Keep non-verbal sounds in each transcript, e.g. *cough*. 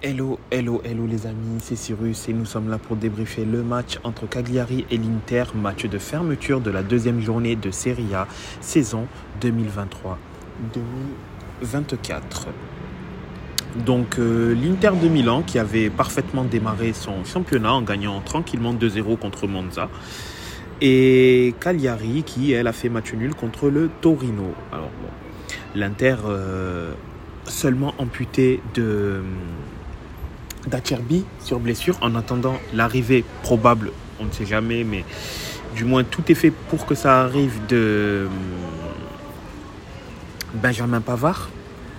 Hello, hello, hello les amis, c'est Cyrus et nous sommes là pour débriefer le match entre Cagliari et l'Inter, match de fermeture de la deuxième journée de Serie A, saison 2023-2024. Donc euh, l'Inter de Milan qui avait parfaitement démarré son championnat en gagnant tranquillement 2-0 contre Monza. Et Cagliari qui, elle, a fait match nul contre le Torino. Alors bon, l'Inter euh, seulement amputé de d'Acerbi sur blessure en attendant l'arrivée probable, on ne sait jamais, mais du moins tout est fait pour que ça arrive de hum, Benjamin Pavard,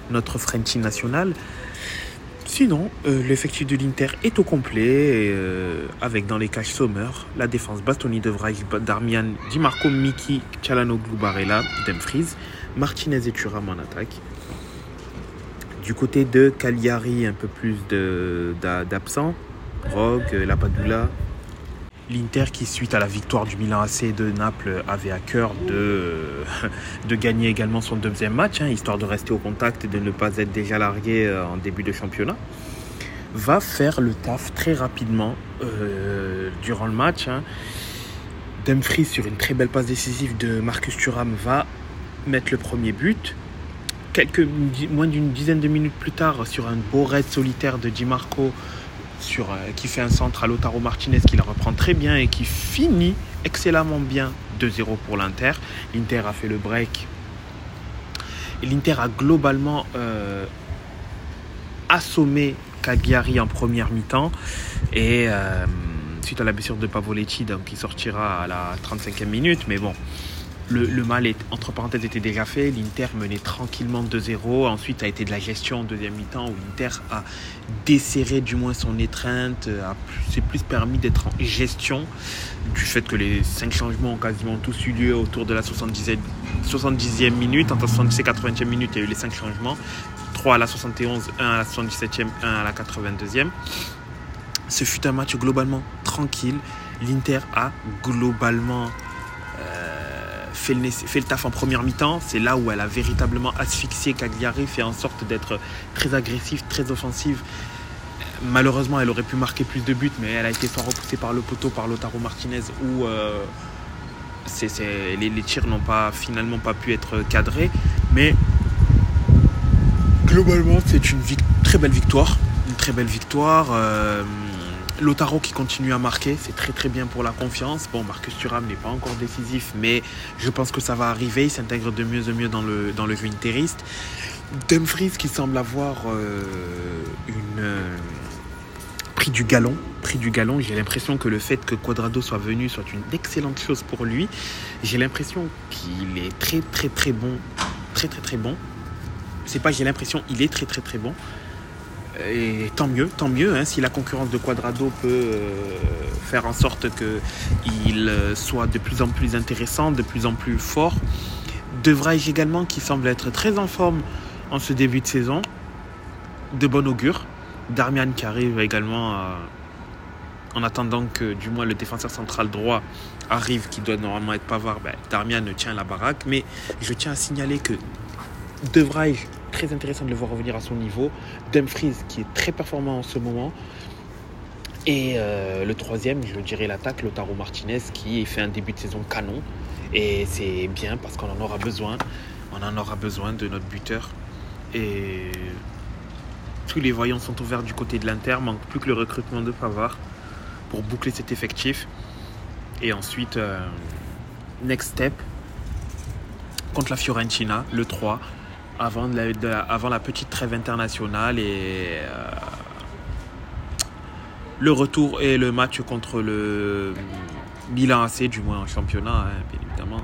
notre Frenchie national. Sinon, euh, l'effectif de l'Inter est au complet, euh, avec dans les caches Sommer, la défense Bastoni de Vrij, Darmian, Di Marco, Miki, Chalanoglu, Barella, Dumfries, Martinez et Thuram en attaque. Du côté de Cagliari, un peu plus d'absents. Rogue, Lapadula. L'Inter qui, suite à la victoire du Milan AC de Naples, avait à cœur de, *laughs* de gagner également son deuxième match, hein, histoire de rester au contact et de ne pas être déjà largué euh, en début de championnat. Va faire le taf très rapidement euh, durant le match. Hein. Dumfries, sur une très belle passe décisive de Marcus Thuram, va mettre le premier but quelques, moins d'une dizaine de minutes plus tard, sur un beau raid solitaire de Di Marco, sur, euh, qui fait un centre à Lotaro Martinez, qui la reprend très bien et qui finit excellemment bien 2-0 pour l'Inter. L'Inter a fait le break. L'Inter a globalement euh, assommé Cagliari en première mi-temps. Et euh, suite à la blessure de Pavoletti, donc, qui sortira à la 35e minute. Mais bon, le, mal, entre parenthèses, était déjà fait. L'Inter menait tranquillement 2-0. Ensuite, a été de la gestion en deuxième mi-temps où l'Inter a desserré du moins son étreinte, s'est plus permis d'être en gestion du fait que les cinq changements ont quasiment tous eu lieu autour de la 70e, 70e minute. Entre 70 et 80e minute, il y a eu les cinq changements. 3 à la 71, 1 à la 77e, 1 à la 82e. Ce fut un match globalement tranquille. L'Inter a globalement fait le, taf en première mi-temps. C'est là où elle a véritablement asphyxié Cagliari, fait en sorte d'être très agressive, très offensive. Malheureusement, elle aurait pu marquer plus de buts, mais elle a été soit repoussée par le poteau, par Lotaro Martinez, où euh, les, tirs n'ont pas finalement pas pu être cadrés. Mais globalement, c'est une très belle victoire. Une très belle victoire. Euh, Lotaro qui continue à marquer, c'est très très bien pour la confiance. Bon, Marcus Thuram n'est pas encore décisif, mais je pense que ça va arriver. Il s'intègre de mieux en mieux dans le, dans le jeu interiste. Dumfries qui semble avoir euh, une, euh, du galon. Pris du galon. J'ai l'impression que le fait que Quadrado soit venu soit une excellente chose pour lui. J'ai l'impression qu'il est très très très bon. Très très très bon. C'est pas j'ai l'impression, il est très très très bon. Et tant mieux, tant mieux, hein, si la concurrence de Quadrado peut euh, faire en sorte qu'il euh, soit de plus en plus intéressant, de plus en plus fort. Devrais également, qui semble être très en forme en ce début de saison, de bon augure. Darmian qui arrive également en attendant que du moins le défenseur central droit arrive, qui doit normalement être Pavard, ben, Darmian tient la baraque. Mais je tiens à signaler que devrais très intéressant de le voir revenir à son niveau. Dumfries qui est très performant en ce moment. Et euh, le troisième, je dirais l'attaque, Lotaro Martinez qui fait un début de saison canon. Et c'est bien parce qu'on en aura besoin. On en aura besoin de notre buteur. Et tous les voyants sont ouverts du côté de l'Inter. Manque plus que le recrutement de Pavard pour boucler cet effectif. Et ensuite, euh, next step contre la Fiorentina, le 3 avant, la, petite trêve internationale et euh, le retour et le match contre le Milan AC, du moins en championnat, hein, bien évidemment.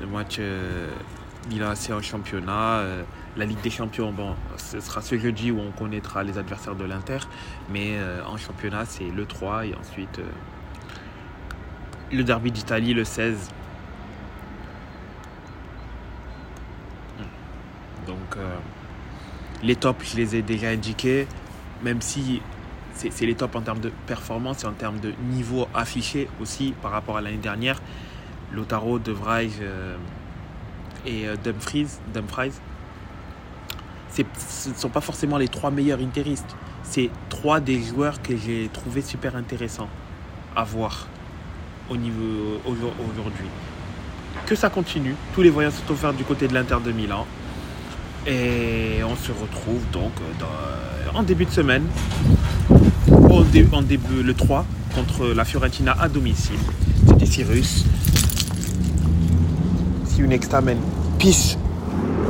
Le match euh, Milan AC en championnat. Euh, la Ligue des Champions, bon, ce sera ce jeudi où on connaîtra les adversaires de l'Inter. Mais en championnat, c'est le 3 et ensuite le derby d'Italie le 16 Donc euh, les tops, je les ai déjà indiqués, même si c'est les tops en termes de performance et en termes de niveau affiché aussi par rapport à l'année dernière. Lotaro, De euh, et euh, Dumfries, Dumfries ce ne sont pas forcément les trois meilleurs interistes. c'est trois des joueurs que j'ai trouvé super intéressants à voir au niveau aujourd'hui. Que ça continue. Tous les voyages sont offerts du côté de l'Inter de Milan. Et on se retrouve donc en début de semaine, en début, le 3, contre la Fiorentina à domicile. C'était Cyrus. See you next time.